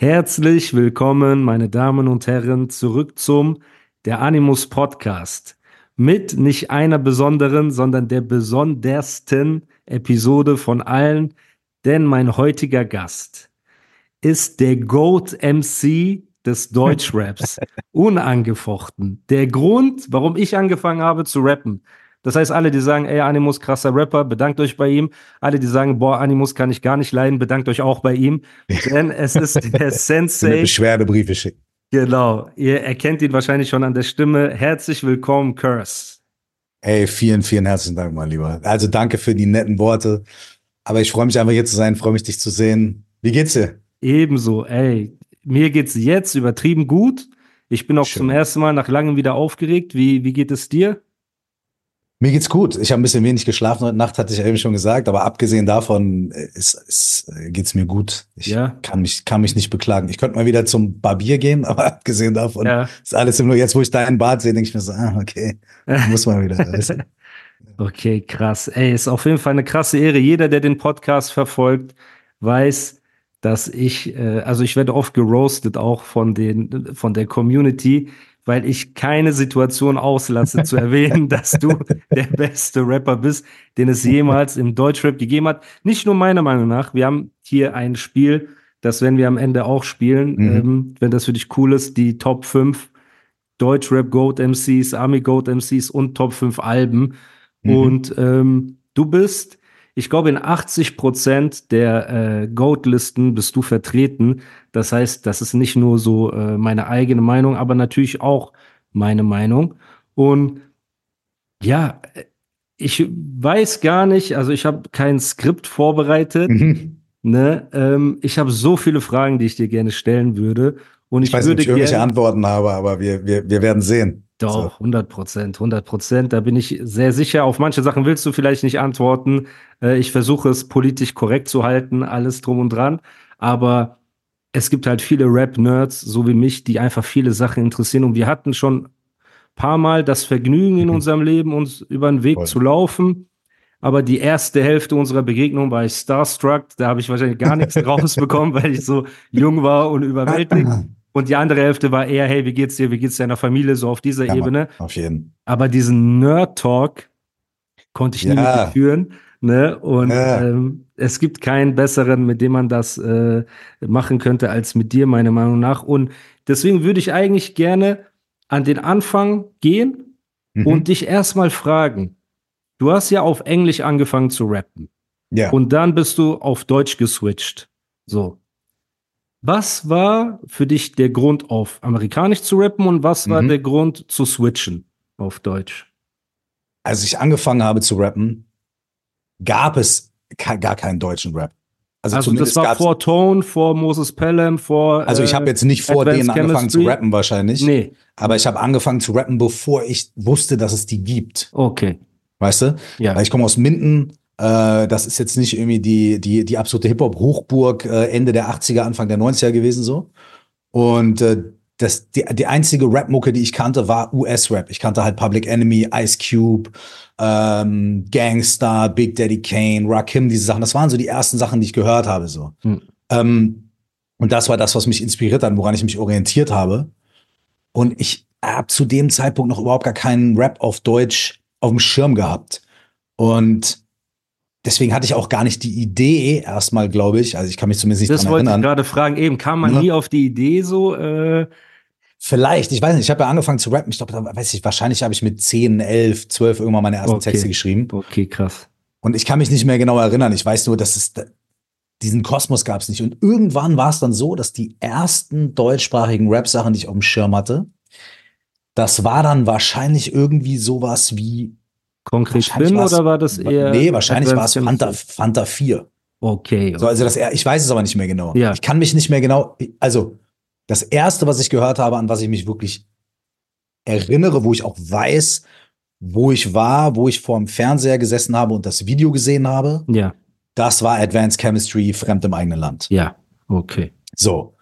Herzlich willkommen, meine Damen und Herren, zurück zum Der Animus Podcast. Mit nicht einer besonderen, sondern der besondersten Episode von allen, denn mein heutiger Gast ist der Goat MC des Deutschraps. Unangefochten. Der Grund, warum ich angefangen habe zu rappen. Das heißt, alle, die sagen, ey, Animus, krasser Rapper, bedankt euch bei ihm. Alle, die sagen, boah, Animus kann ich gar nicht leiden, bedankt euch auch bei ihm. Denn es ist der Sensei. Beschwerdebriefe schicken. Genau. Ihr erkennt ihn wahrscheinlich schon an der Stimme. Herzlich willkommen, Curse. Ey, vielen, vielen herzlichen Dank, mein Lieber. Also danke für die netten Worte. Aber ich freue mich einfach hier zu sein, freue mich, dich zu sehen. Wie geht's dir? Ebenso, ey. Mir geht's jetzt übertrieben gut. Ich bin auch Schön. zum ersten Mal nach langem wieder aufgeregt. Wie, wie geht es dir? Mir geht's gut. Ich habe ein bisschen wenig geschlafen heute Nacht, hatte ich ja eben schon gesagt. Aber abgesehen davon äh, ist, ist, äh, geht's mir gut. Ich Ja. kann, mich, kann mich nicht beklagen. Ich könnte mal wieder zum Barbier gehen, aber abgesehen davon Ja. ist alles nur, jetzt wo ich deinen Bart sehe, denke ich mir so, ah, okay, muss mal wieder. weißt? Okay, krass. Ey, ist auf jeden Fall eine krasse Ehre. Jeder, der den Podcast verfolgt, weiß, dass ich, äh, also ich werde oft geroastet auch von den, von der Community, weil ich keine Situation auslasse zu erwähnen, dass du der beste Rapper bist, den es jemals im Deutschrap gegeben hat. Nicht nur meiner Meinung nach. Wir haben hier ein Spiel, das werden wir am Ende auch spielen, Mhm. ähm, wenn das für dich cool ist, die Top 5 Deutschrap Goat MCs, Army Goat MCs und Top 5 Alben. Mhm. Und ähm, du bist, ich glaube, in 80 Prozent der äh, Goat-Listen bist du vertreten. Das heißt, das ist nicht nur so äh, meine eigene Meinung, aber natürlich auch meine Meinung. Und ja, äh, ich weiß gar nicht, also ich habe kein Skript vorbereitet. Mhm. Ne? Ähm, ich habe so viele Fragen, die ich dir gerne stellen würde. Und ich, Ich weiß nicht, ob würde ich irgendwelche gerne. Antworten habe, aber wir, wir, wir werden sehen. Doch, 100 Prozent, 100 Prozent. Da bin ich sehr sicher. Auf manche Sachen willst du vielleicht nicht antworten. Äh, ich versuche es politisch korrekt zu halten, alles drum und dran. Aber es gibt halt viele Rap-Nerds, so wie mich, die einfach viele Sachen interessieren. Und wir hatten schon ein paar Mal das Vergnügen in Mhm. unserem Leben, uns über den Weg Voll. zu laufen. Aber die erste Hälfte unserer Begegnung war ich starstruck. Da habe ich wahrscheinlich gar nichts rausbekommen, weil ich so jung war und überwältigt. Und die andere Hälfte war eher, hey, wie geht's dir, wie geht's deiner Familie, so auf dieser Ja, Mann, Ebene. Auf jeden. Aber diesen Nerd-Talk konnte ich nie Ja. mit dir führen. Ne? Und Ja. ähm, es gibt keinen besseren, mit dem man das äh, machen könnte, als mit dir, meiner Meinung nach. Und deswegen würde ich eigentlich gerne an den Anfang gehen Mhm. und dich erstmal fragen. Du hast ja auf Englisch angefangen zu rappen. ja. Und dann bist du auf Deutsch geswitcht. So. Was war für dich der Grund, auf Amerikanisch zu rappen und was war Mhm. der Grund zu switchen auf Deutsch? als ich angefangen habe zu rappen, gab es gar keinen deutschen Rap. Also, Also, das war vor Tone, vor Moses Pelham, vor. Also ich äh, habe jetzt nicht vor Advanced denen angefangen Chemistry. zu rappen wahrscheinlich, Nee, aber ich habe angefangen zu rappen, bevor ich wusste, dass es die gibt. okay. Weißt du? Ja. Weil ich komme aus Minden, das ist jetzt nicht irgendwie die, die, die absolute Hip-Hop-Hochburg äh, Ende der 80er, Anfang der 90er gewesen so. Und äh, das, die, die einzige Rap-Mucke, die ich kannte, war US-Rap. Ich kannte halt Public Enemy, Ice Cube, ähm, Gangstar, Big Daddy Kane, Rakim, diese Sachen. Das waren so die ersten Sachen, die ich gehört habe. So. Hm. Ähm, und das war das, was mich inspiriert hat, woran ich mich orientiert habe. Und ich habe zu dem Zeitpunkt noch überhaupt gar keinen Rap auf Deutsch auf dem Schirm gehabt. Und deswegen hatte ich auch gar nicht die Idee, erstmal, glaube ich, also ich kann mich zumindest nicht Das dran wollte ich erinnern. gerade fragen. Eben kam man Ja. nie auf die Idee so. Äh, Vielleicht, ich weiß nicht, ich habe ja angefangen zu rappen. Ich glaube, da weiß ich, wahrscheinlich habe ich mit 10, 11, 12 irgendwann meine ersten Okay. Texte geschrieben. okay, krass. Und ich kann mich nicht mehr genau erinnern. Ich weiß nur, dass es diesen Kosmos gab es nicht. Und irgendwann war es dann so, dass die ersten deutschsprachigen Rap-Sachen, die ich auf dem Schirm hatte, das war dann wahrscheinlich irgendwie sowas wie Konkret war's- oder war das eher. Nee, wahrscheinlich war es Fanta? Fanta 4. Okay. So, also das, ich weiß es aber nicht mehr genau. Ja. Ich kann mich nicht mehr genau, also das erste, was ich gehört habe, an was ich mich wirklich erinnere, wo ich auch weiß, wo ich war, wo ich vor dem Fernseher gesessen habe und das Video gesehen habe, Ja, das war Advanced Chemistry, fremd im eigenen Land. ja, okay. So.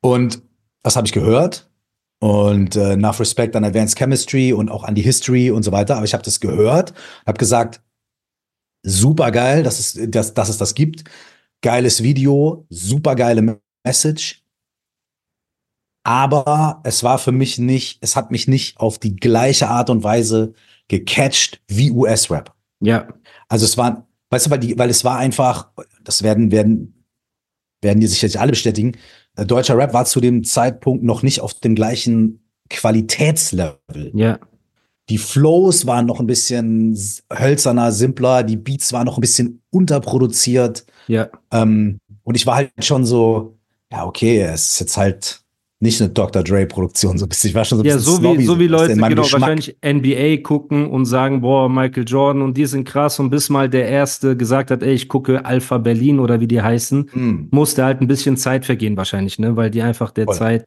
Und das habe ich gehört. Und äh, nach Respect an Advanced Chemistry und auch an die History und so weiter. Aber ich habe das gehört, habe gesagt, super geil, dass es, dass, dass es das gibt. Geiles Video, super geile Message. Aber es war für mich nicht, es hat mich nicht auf die gleiche Art und Weise gecatcht wie US-Rap. Ja, Also es war, weißt du, weil, die, weil es war einfach, das werden, werden, werden die sicherlich alle bestätigen, deutscher Rap war zu dem Zeitpunkt noch nicht auf dem gleichen Qualitätslevel. ja, Die Flows waren noch ein bisschen hölzerner, simpler, die Beats waren noch ein bisschen unterproduziert. ja. Ähm, und ich war halt schon so, ja, okay, es ist jetzt halt nicht eine Dr. Dre-Produktion, so ein bisschen. Ich war schon so ein Ja, bisschen so wie, snobby, so wie Leute genau Geschmack. wahrscheinlich NBA gucken und sagen, boah, Michael Jordan und die sind krass und bis mal der Erste gesagt hat, ey, ich gucke Alpha Berlin oder wie die heißen, Hm. musste halt ein bisschen Zeit vergehen wahrscheinlich, ne, weil die einfach der Voll. Zeit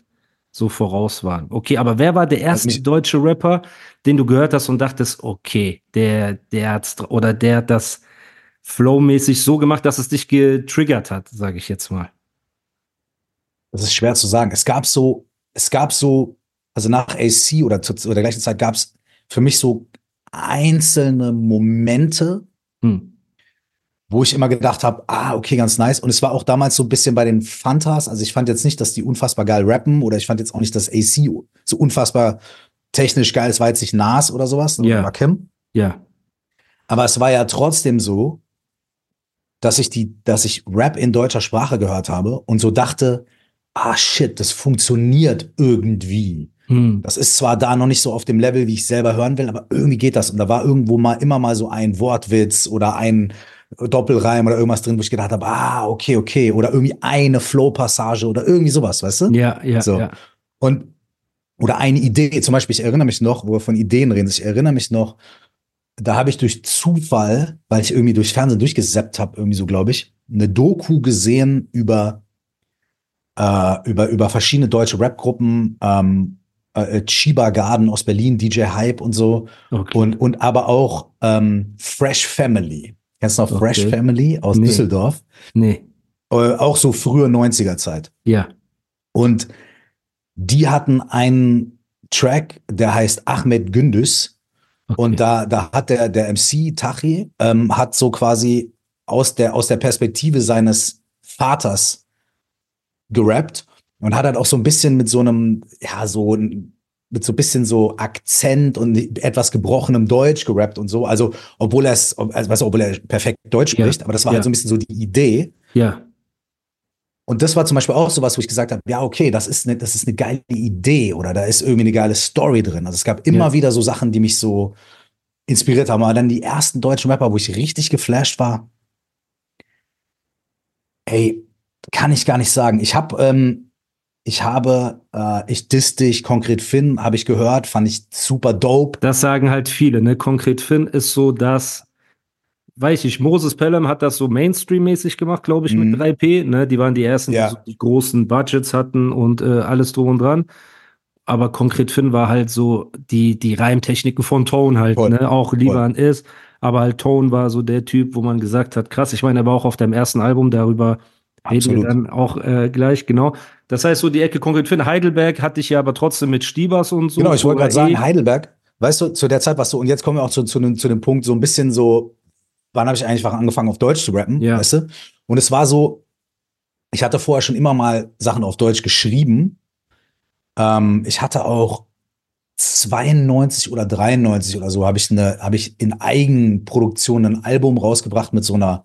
so voraus waren. Okay, aber wer war der erste deutsche Rapper, den du gehört hast und dachtest, okay, der, der hat's oder der hat das flowmäßig so gemacht, dass es dich getriggert hat, sage ich jetzt mal. Das ist schwer zu sagen. Es gab so, es gab so, also nach AC oder zu oder der gleichen Zeit gab es für mich so einzelne Momente, Hm. wo ich immer gedacht habe, ah, okay, ganz nice. Und es war auch damals so ein bisschen bei den Fantas. Also ich fand jetzt nicht, dass die unfassbar geil rappen oder ich fand jetzt auch nicht, dass AC so unfassbar technisch geil ist, war jetzt nicht Nas oder sowas, Ja. oder Kim. Ja, Aber es war ja trotzdem so, dass ich die, dass ich Rap in deutscher Sprache gehört habe und so dachte, ah shit, das funktioniert irgendwie. hm. Das ist zwar da noch nicht so auf dem Level, wie ich selber hören will, aber irgendwie geht das. Und da war irgendwo mal immer mal so ein Wortwitz oder ein Doppelreim oder irgendwas drin, wo ich gedacht habe, ah, okay, okay. Oder irgendwie eine Flow-Passage oder irgendwie sowas, weißt du? ja, ja, So. ja. Und, oder eine Idee, zum Beispiel, ich erinnere mich noch, wo wir von Ideen reden, ich erinnere mich noch, da habe ich durch Zufall, weil ich irgendwie durch Fernsehen durchgesappt habe, irgendwie so, glaube ich, eine Doku gesehen über, äh, über, über verschiedene deutsche Rap-Gruppen, ähm, äh, Chiba Garden aus Berlin, DJ Hype und so, Okay. und, und aber auch ähm, Fresh Family. Kennst du noch Fresh Okay. Family aus Nee. Düsseldorf? nee, Äh, auch so frühe 90er Zeit. ja, Und die hatten einen Track, der heißt Ahmed Gündüz. okay. Und da, da hat der, der MC Tachi, ähm, hat so quasi aus der, aus der Perspektive seines Vaters gerappt und hat halt auch so ein bisschen mit so einem, ja, so ein, mit so ein bisschen so Akzent und etwas gebrochenem Deutsch gerappt und so. Also, obwohl er es, also, weißt du, obwohl er perfekt Deutsch Ja. spricht, aber das war Ja. halt so ein bisschen so die Idee. ja, Und das war zum Beispiel auch sowas, wo ich gesagt habe, ja, okay, das ist eine, das ist eine geile Idee oder da ist irgendwie eine geile Story drin. Also es gab immer Ja. wieder so Sachen, die mich so inspiriert haben. Aber dann die ersten deutschen Rapper, wo ich richtig geflasht war, ey, kann ich gar nicht sagen. Ich habe, ähm, ich habe, äh, ich diss dich, konkret Finn, habe ich gehört, fand ich super dope. Das sagen halt viele, ne? Konkret Finn ist so das, weiß ich, Moses Pelham hat das so Mainstream-mäßig gemacht, glaube ich, Mhm. mit 3P, ne? Die waren die ersten, Ja. die so die großen Budgets hatten und äh, alles drum und dran. Aber konkret Finn war halt so die, die Reimtechniken von Tone halt, Voll. ne? Auch lieber an ist. Aber halt Tone war so der Typ, wo man gesagt hat, krass, ich meine, er war auch auf deinem ersten Album, darüber reden Absolut. wir dann auch äh, gleich, genau. Das heißt, so die Ecke konkret Finn, Heidelberg hatte ich ja aber trotzdem mit Stiebers und so. Genau, ich wollte gerade sagen, eh- Heidelberg, weißt du, zu der Zeit warst du, und jetzt kommen wir auch zu, zu, dem, zu dem Punkt, so ein bisschen so, wann habe ich eigentlich angefangen, auf Deutsch zu rappen, Ja. weißt du? Und es war so, ich hatte vorher schon immer mal Sachen auf Deutsch geschrieben. Ähm, ich hatte auch 92 oder 93 oder so, habe ich, eine, habe ich in Eigenproduktion ein Album rausgebracht mit so einer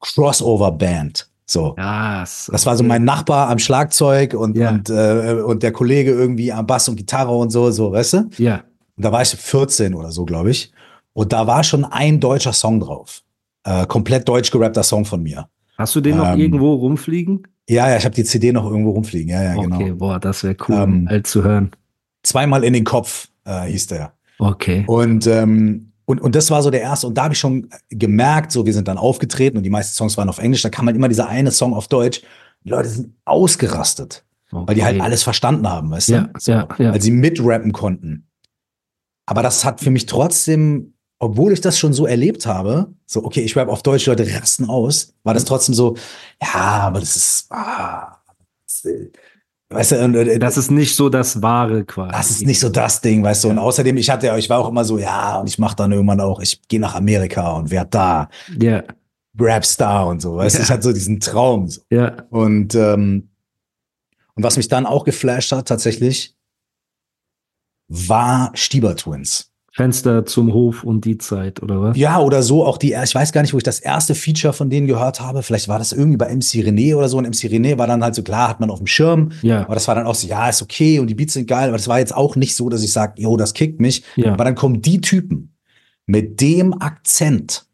Crossover-Band. So. Krass. Das war so mein Nachbar am Schlagzeug und, Ja. und, äh, und der Kollege irgendwie am Bass und Gitarre und so, so, weißt du? Ja, Und da war ich 14 oder so, glaube ich. Und da war schon ein deutscher Song drauf. Äh, komplett deutsch gerappter Song von mir. Hast du den noch Ähm, irgendwo rumfliegen? Ja, ja, ich habe die CD noch irgendwo rumfliegen. Ja, ja, genau. Okay, boah, das wäre cool, Ähm, alt zu hören. Zweimal in den Kopf äh, hieß der. Okay. Und, ähm, Und, und das war so der erste. Und da habe ich schon gemerkt, so wir sind dann aufgetreten und die meisten Songs waren auf Englisch. Da kam halt immer dieser eine Song auf Deutsch. Die Leute sind ausgerastet, okay. weil die halt alles verstanden haben, weißt ja, du? So, ja, ja. Weil sie mitrappen konnten. Aber das hat für mich trotzdem, obwohl ich das schon so erlebt habe, so, okay, ich rap auf Deutsch, Leute rasten aus, war das trotzdem so, ja, aber das ist, ah, das, Weißt du, äh, das ist nicht so das Wahre quasi. Das ist nicht so das Ding, weißt du. Und außerdem, ich hatte ja, ich war auch immer so, ja, und ich mache dann irgendwann auch, ich gehe nach Amerika und werd da. Ja. Rapstar und so, weißt du, ja. ich hatte so diesen Traum. So. Ja. Und, ähm, und was mich dann auch geflasht hat, tatsächlich, war Stieber Twins. Fenster zum Hof und die Zeit, oder was? Ja, oder so auch die, ich weiß gar nicht, wo ich das erste Feature von denen gehört habe. Vielleicht war das irgendwie bei MC René oder so. Und MC René war dann halt so, klar, hat man auf dem Schirm. Ja. Aber das war dann auch so, ja, ist okay und die Beats sind geil. Aber das war jetzt auch nicht so, dass ich sage, yo, das kickt mich. Ja. Aber dann kommen die Typen mit dem Akzent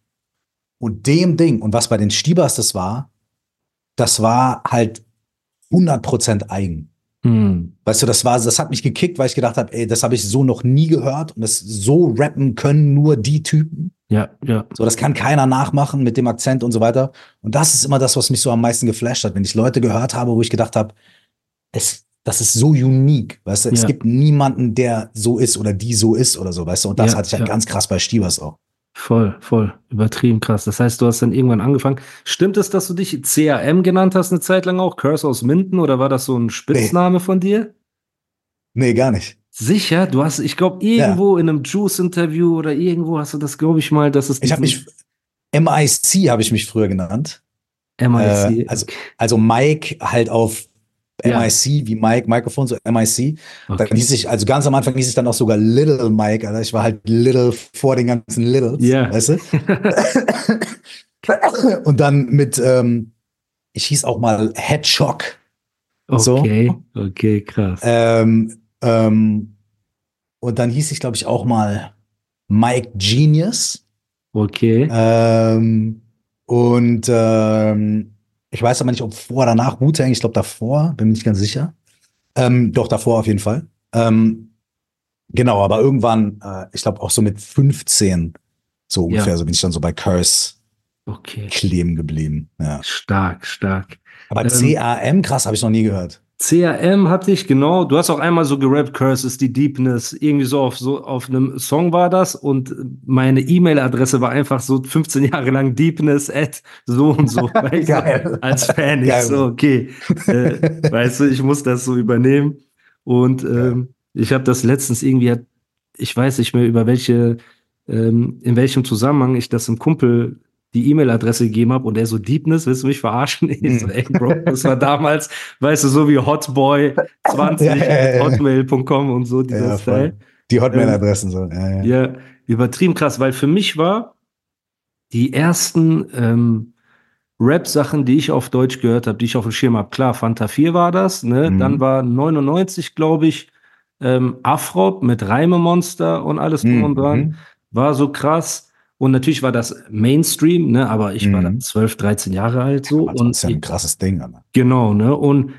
und dem Ding. Und was bei den Stiebers das war, das war halt 100% eigen. Hm. Weißt du, das war, das hat mich gekickt, weil ich gedacht habe, ey, das habe ich so noch nie gehört und das so rappen können nur die Typen. Ja, ja. So, das kann keiner nachmachen mit dem Akzent und so weiter. Und das ist immer das, was mich so am meisten geflasht hat, wenn ich Leute gehört habe, wo ich gedacht habe, es, das ist so unique, weißt du, es Ja. gibt niemanden, der so ist oder die so ist oder so, weißt du. Und das Ja, hatte ich halt ja. ganz krass bei Stiebers auch. Voll, voll. Übertrieben krass. Das heißt, du hast dann irgendwann angefangen. Stimmt es, dass du dich CAM genannt hast eine Zeit lang auch? Curse aus Minden oder war das so ein Spitzname von dir? Nee, gar nicht. Sicher? Du hast, ich glaube, irgendwo in einem Juice-Interview oder irgendwo hast du das, glaube ich mal, dass es Ich habe mich, MIC habe ich mich früher genannt. MIC. äh, also- Also Mike halt auf Ja. MIC, wie Mike, Mikrofon, so MIC. Dann okay. hieß ich, also ganz am Anfang hieß ich dann auch sogar Little Mike, also ich war halt Little vor den ganzen Littles, Ja. weißt du? Und dann mit, ähm, ich hieß auch mal so. okay, okay, krass. Ähm, ähm, und dann hieß ich, glaube ich, auch mal Mike Genius. Okay. Ähm, und ähm, ich weiß aber nicht, ob vor oder nach Wu-Tang, ich glaube davor, bin mir nicht ganz sicher. Ähm, doch, davor auf jeden Fall. Ähm, genau, aber irgendwann, äh, ich glaube auch so mit 15, so ungefähr, so bin ich dann so bei Curse Okay. kleben geblieben. Ja. Stark, stark. Aber Ähm, CAM, krass, habe ich noch nie gehört. CRM hatte ich, genau. Du hast auch einmal so gerappt, Curse is die Deepness. Irgendwie so auf, so auf einem Song war das. Und meine E-Mail-Adresse war einfach so 15 Jahre lang Deepness at so und so. weißt du, als Fan. Ich Geil. so, okay. Äh, weißt du, ich muss das so übernehmen. Und ähm, ich habe das letztens irgendwie, ich weiß nicht mehr, über welche, ähm, in welchem Zusammenhang ich das im Kumpel die E-Mail-Adresse gegeben habe und er so Deepness, willst du mich verarschen? Ich so, Mhm. ey, Bro, das war damals, weißt du, so wie Hotboy20 Ja, ja, ja. hotmail.com und so, dieser Ja, Style. Die Hotmail-Adressen so. Ja, ja. Übertrieben krass, weil für mich war die ersten ähm, Rap-Sachen, die ich auf Deutsch gehört habe, die ich auf dem Schirm habe, klar, Fanta 4 war das, ne? Mhm. Dann war 99, glaube ich, ähm, Afrop mit Reimemonster und alles drum und dran. Mhm. War so krass. Und natürlich war das Mainstream, ne? Aber ich war Mhm. dann 12, 13 Jahre alt so. Also, und das ist ja ein krasses Ding. Alter. Genau, ne? Und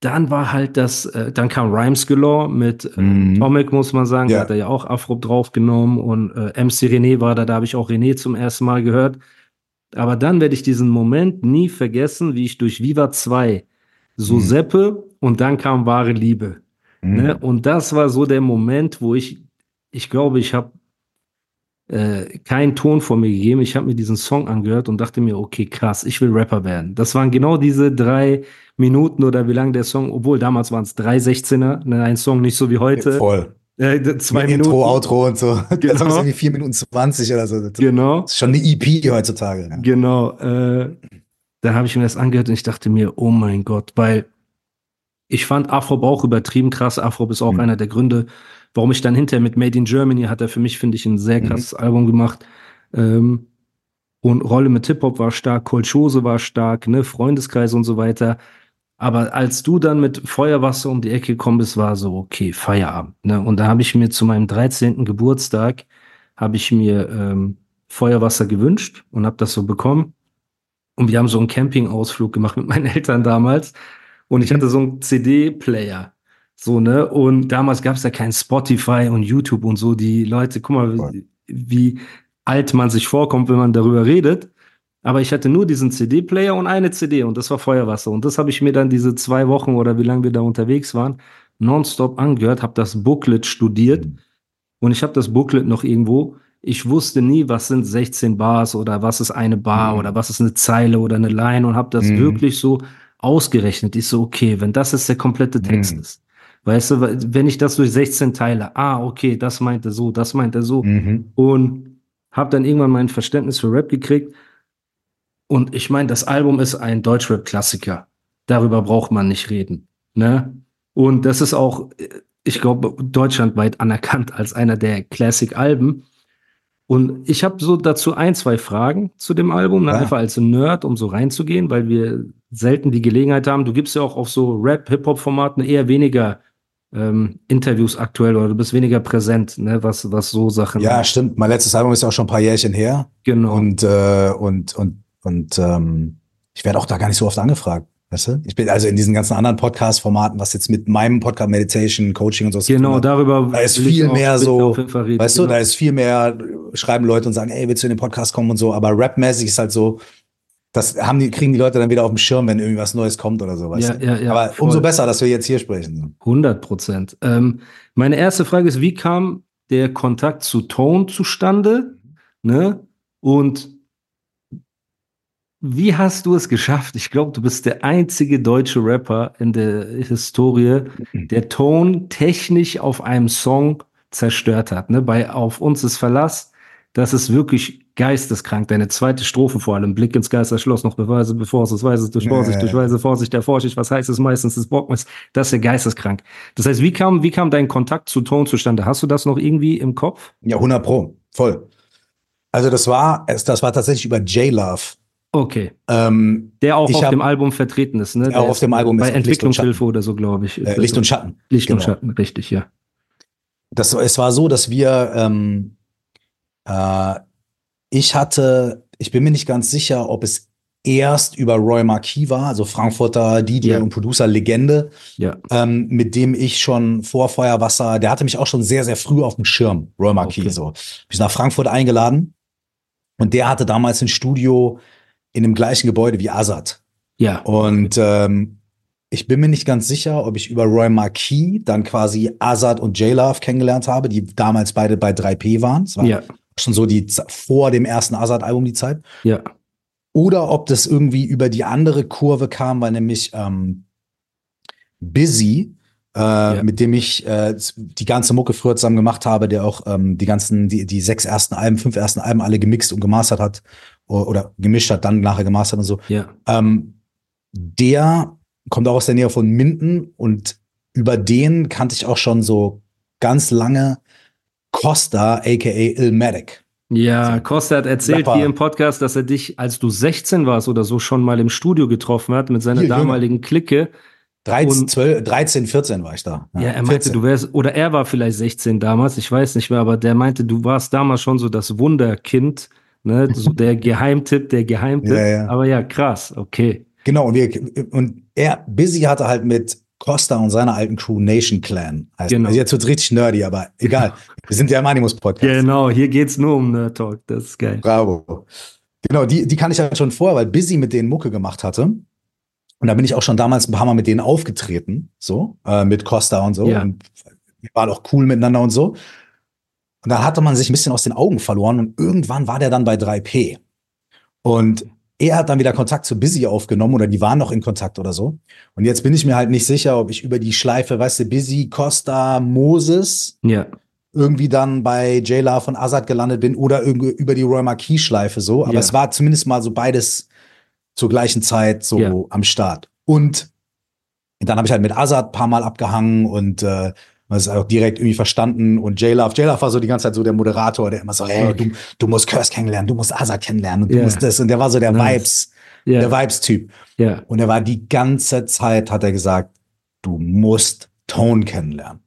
dann war halt das, äh, dann kam Rhymes Galore mit äh, Mhm. Tomic, muss man sagen, Ja. hat er ja auch Afro draufgenommen und äh, MC René war da, da habe ich auch René zum ersten Mal gehört. Aber dann werde ich diesen Moment nie vergessen, wie ich durch Viva 2 so Mhm. seppe und dann kam wahre Liebe. Ne? Und das war so der Moment, wo ich, ich glaube, ich habe äh, keinen Ton vor mir gegeben. Ich habe mir diesen Song angehört und dachte mir, okay, krass, ich will Rapper werden. Das waren genau diese drei Minuten oder wie lang der Song, obwohl damals waren es drei 16er, ne, ein Song nicht so wie heute. Voll. Äh, zwei Mit Minuten. Intro, Outro und so. Das Genau. ist irgendwie 4 Minuten 20 oder so. Das Genau. ist schon eine EP heutzutage. Ja. Genau, äh, da habe ich mir das angehört und ich dachte mir, oh mein Gott, weil ich fand Afrop auch übertrieben krass. Afrop ist auch Mhm. einer der Gründe, warum ich dann hinterher mit Made in Germany hat er für mich, finde ich, ein sehr Mhm. krasses Album gemacht. Ähm, und Rolle mit Hip-Hop war stark, Kolchose war stark, ne, Freundeskreis und so weiter. Aber als du dann mit Feuerwasser um die Ecke gekommen bist, war so, okay, Feierabend. Ne? Und da habe ich mir zu meinem 13. Geburtstag, habe ich mir ähm, Feuerwasser gewünscht und habe das so bekommen. Und wir haben so einen Campingausflug gemacht mit meinen Eltern damals. Und ich hatte so einen CD-Player. So, ne? Und damals gab es ja kein Spotify und YouTube und so. Die Leute, guck mal, Voll. wie alt man sich vorkommt, wenn man darüber redet. Aber ich hatte nur diesen CD-Player und eine CD und das war Feuerwasser. Und das habe ich mir dann diese zwei Wochen oder wie lange wir da unterwegs waren, nonstop angehört, habe das Booklet studiert und ich habe das Booklet noch irgendwo. Ich wusste nie, was sind 16 Bars oder was ist eine Bar Mhm. oder was ist eine Zeile oder eine Line und habe das Mhm. wirklich so ausgerechnet. Ich so, okay, wenn das jetzt der komplette Text Mhm. ist, weißt du, wenn ich das durch 16 teile, ah, okay, das meint er so, das meint er so Mhm. und habe dann irgendwann mein Verständnis für Rap gekriegt. Und ich meine, das Album ist ein Deutschrap-Klassiker. Darüber braucht man nicht reden. Ne? Und das ist auch, äh, ich glaube, deutschlandweit anerkannt als einer der Classic-Alben. Und ich habe so dazu ein, zwei Fragen zu dem Album, ne? Ja. einfach als Nerd, um so reinzugehen, weil wir selten die Gelegenheit haben. Du gibst ja auch auf so Rap-Hip-Hop-Formaten eher weniger ähm, Interviews aktuell oder du bist weniger präsent, ne? was, was so Sachen. Ja, stimmt. Mein letztes Album ist ja auch schon ein paar Jährchen her. genau. Und, äh, und, und, und ähm, ich werde auch da gar nicht so oft angefragt. Weißt du? Ich bin also in diesen ganzen anderen Podcast-Formaten, was jetzt mit meinem Podcast Meditation, Coaching und so Genau, hat. darüber Da ist viel mehr so. Weißt du, genau. da ist viel mehr, schreiben Leute und sagen, ey, willst du in den Podcast kommen und so. Aber rapmäßig ist halt so, das haben die, kriegen die Leute dann wieder auf dem Schirm, wenn irgendwie was Neues kommt oder so. Weißt Ja, ja, ja, Aber voll. umso besser, dass wir jetzt hier sprechen. 100 Prozent. Ähm, meine erste Frage ist, wie kam der Kontakt zu Tone zustande? Ne? Und wie hast du es geschafft? Ich glaube, du bist der einzige deutsche Rapper in der Historie, der Tone technisch auf einem Song zerstört hat. Ne? Bei Auf uns ist Verlass, das ist wirklich geisteskrank. Deine zweite Strophe vor allem, Blick ins Geisterschloss, noch Beweise, bevor es ist, weiß es durch Vorsicht, ja, durch. Weise, Vorsicht, der Vorsicht, was heißt es meistens, ist Bockmist, das ist ja geisteskrank. Das heißt, wie kam, wie kam dein Kontakt zu Tone zustande? Hast du das noch irgendwie im Kopf? Ja, 100 Pro, voll. Also das war, das war tatsächlich über J-Love. Okay. Ähm, Der auch Ich auf hab- dem Album vertreten ist, ne? Der auch auf dem Album ist Bei und Entwicklungshilfe oder so, glaube ich. äh, Licht und Schatten. Licht und genau. Schatten, richtig, ja. Das, es war so, dass wir, ähm, äh, ich hatte, ich bin mir nicht ganz sicher, ob es erst über Roy Marquis war, also Frankfurter DJ Ja. und Producer Legende, Ja. ähm, mit dem ich schon vor Feuerwasser, der hatte mich auch schon sehr, sehr früh auf dem Schirm, Roy Marquis, Okay. so. Ich nach Frankfurt eingeladen und der hatte damals ein Studio in dem gleichen Gebäude wie Azad. Ja. Und ähm, ich bin mir nicht ganz sicher, ob ich über Roy Marquis dann quasi Azad und J-Love kennengelernt habe, die damals beide bei 3P waren. Es war Ja. Schon so die vor dem ersten Azad-Album die Zeit. Ja. Oder ob das irgendwie über die andere Kurve kam, weil nämlich ähm, Busy, äh, mit dem ich äh, die ganze Mucke früher zusammen gemacht habe, der auch ähm, die ganzen, die, die sechs ersten Alben, fünf ersten Alben alle gemixt und gemastert hat o- oder gemischt hat, dann nachher gemastert und so. Ja. Ähm, der kommt auch aus der Nähe von Minden und über den kannte ich auch schon so ganz lange Costa, aka Ilmatic. Ja. Costa hat erzählt Rapper. hier im Podcast, dass er dich, als du 16 warst oder so, schon mal im Studio getroffen hat mit seiner jünger. damaligen Clique. 13, Und- 12, 13, 14 war ich da. Ja, er meinte, 14. du wärst, oder er war vielleicht 16 damals, ich weiß nicht mehr, aber der meinte, du warst damals schon so das Wunderkind, ne, so der Geheimtipp, der Geheimtipp. Ja, ja. Aber ja, krass, okay. Genau, und, wir, und er, Busy hatte halt mit Costa und seiner alten Crew Nation Clan. Heißt, Genau. Also jetzt wird's richtig nerdy, aber egal. Wir sind ja im Animus-Podcast. Genau, hier geht's nur um Nerd Talk, das ist geil. Bravo. Genau, die, die kann ich halt schon vorher, weil Busy mit denen Mucke gemacht hatte. Und da bin ich auch schon damals ein paar Mal mit denen aufgetreten, so, äh, mit Costa und so. Ja. Und wir waren auch cool miteinander und so. Und da hatte man sich ein bisschen aus den Augen verloren und irgendwann war der dann bei 3P. Und er hat dann wieder Kontakt zu Busy aufgenommen oder die waren noch in Kontakt oder so. Und jetzt bin ich mir halt nicht sicher, ob ich über die Schleife, weißt du, Busy, Costa, Moses, Ja, irgendwie dann bei J-La von Azad gelandet bin oder irgendwie über die Roy Marquis Schleife so. Aber Ja. es war zumindest mal so beides zur gleichen Zeit so Ja. am Start. Und dann habe ich halt mit Azad ein paar Mal abgehangen und äh, das ist auch direkt irgendwie verstanden. Und J-Love, J-Love war so die ganze Zeit so der Moderator, der immer so, hey, du, du musst Curse kennenlernen, du musst Azad kennenlernen und du Ja. musst das. Und der war so der Nice. Vibes, ja, der Vibes-Typ. ja. Und er war die ganze Zeit, hat er gesagt, du musst Tone kennenlernen.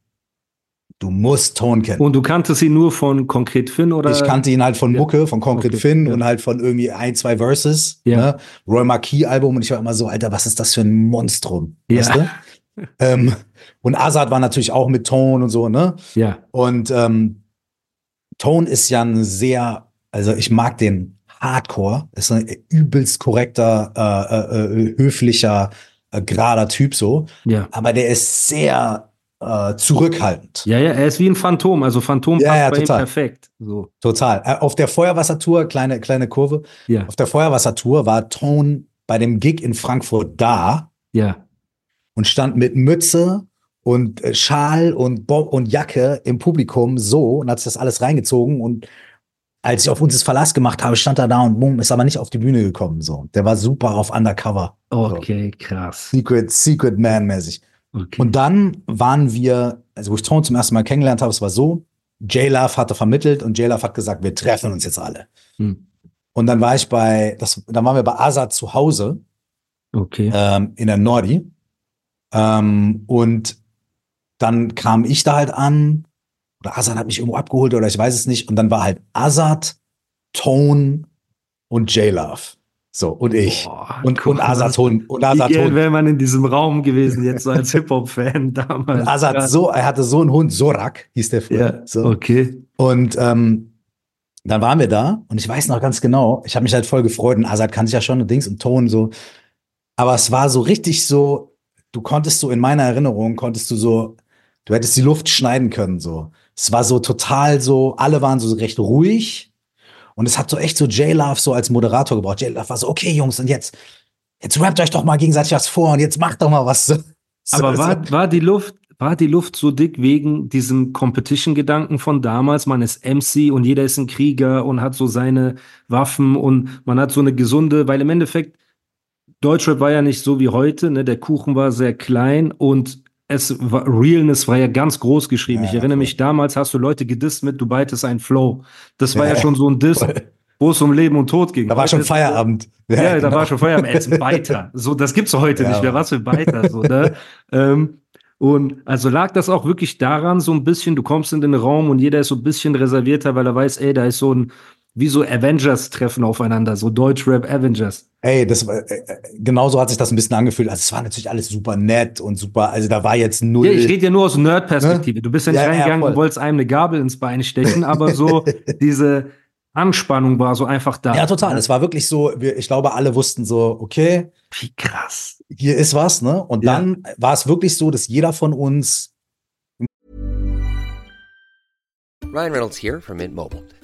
Du musst Tone kennen. Und du kanntest ihn nur von Konkret Finn oder? Ich kannte ihn halt von Ja. Mucke, von Concrete Okay, Finn ja. und halt von irgendwie ein, zwei Verses. Ja. Ne? Roy Marquis Album und ich war immer so, Alter, was ist das für ein Monstrum? Ja. Weißt du? ähm, und Azad war natürlich auch mit Tone und so, ne? Ja, Und ähm, Tone ist ja ein sehr, also ich mag den Hardcore, ist ein übelst korrekter, äh, äh, äh, höflicher, äh, gerader Typ so. Ja. Aber der ist sehr äh, zurückhaltend. Ja, ja, er ist wie ein Phantom. Also Phantom Ja, passt ja, bei total. ihm perfekt. So. Total. Äh, Auf der Feuerwassertour, kleine, kleine Kurve, Ja, auf der Feuerwassertour war Tone bei dem Gig in Frankfurt da ja. und stand mit Mütze und äh, Schal und Bob und Jacke im Publikum so und hat sich das alles reingezogen und als ich auf uns das Verlass gemacht habe, stand er da und boom, ist aber nicht auf die Bühne gekommen so. Der war super auf Undercover. Okay, krass. Secret, Secret Man mäßig. Okay. Und dann waren wir, also wo ich Tone zum ersten Mal kennengelernt habe, es war so, J-Love hatte vermittelt und J-Love hat gesagt, wir treffen uns jetzt alle. Hm. Und dann war ich bei, das, dann waren wir bei Azad zu Hause okay. ähm, in der Nordi. Ähm, und dann kam ich da halt an, oder Azad hat mich irgendwo abgeholt, oder ich weiß es nicht. Und dann war halt Azad, Tone und J-Love. So, und ich. Boah, und, und Azad Tone. Und Wie Azad Tone. wäre man in diesem Raum gewesen, jetzt so als Hip-Hop-Fan damals. Und Azad so, er hatte so einen Hund, Sorak hieß der früher. Ja, so. okay. Und ähm, dann waren wir da und ich weiß noch ganz genau, ich habe mich halt voll gefreut und Azad kann sich ja schon und Dings und Ton so. Aber es war so richtig so, du konntest so in meiner Erinnerung, konntest du so, du hättest die Luft schneiden können so. Es war so total so, alle waren so recht ruhig und es hat so echt so J-Love so als Moderator gebraucht. J-Love war so, okay Jungs und jetzt, jetzt rappt euch doch mal gegenseitig was vor und jetzt macht doch mal was. Aber war, war die Luft, war die Luft so dick wegen diesem Competition-Gedanken von damals? Man ist MC und jeder ist ein Krieger und hat so seine Waffen und man hat so eine gesunde, weil im Endeffekt Deutschrap war ja nicht so wie heute, ne? Der Kuchen war sehr klein und es war, Realness war ja ganz groß geschrieben. Ja, ich erinnere voll. mich damals, hast du Leute gedisst mit, du beitest ein Flow. Das war Ja, ja, schon so ein Diss, wo es um Leben und Tod ging. Da war Heute schon Feierabend. ja, da genau. war schon Feierabend. Er ist ein Beiter. So, das gibt's heute Ja, nicht mehr. Was für Beiter, so, ne? ähm, und also lag das auch wirklich daran, so ein bisschen, du kommst in den Raum und jeder ist so ein bisschen reservierter, weil er weiß, ey, da ist so ein, wie so Avengers-Treffen aufeinander, so Deutschrap Avengers. Ey, das war, äh, äh, genauso hat sich das ein bisschen angefühlt. Also es war natürlich alles super nett und super, also da war jetzt null. Ja, ich rede ja nur aus Nerd-Perspektive. Du bist ja nicht Ja, ja, reingegangen voll. und wolltest einem eine Gabel ins Bein stechen, aber so diese Anspannung war so einfach da. ja, total. Es war wirklich so, wir, ich glaube, alle wussten so, okay, Wie krass. hier ist was, ne? Und Ja. dann war es wirklich so, dass jeder von uns Ryan Reynolds here from Mint Mobile.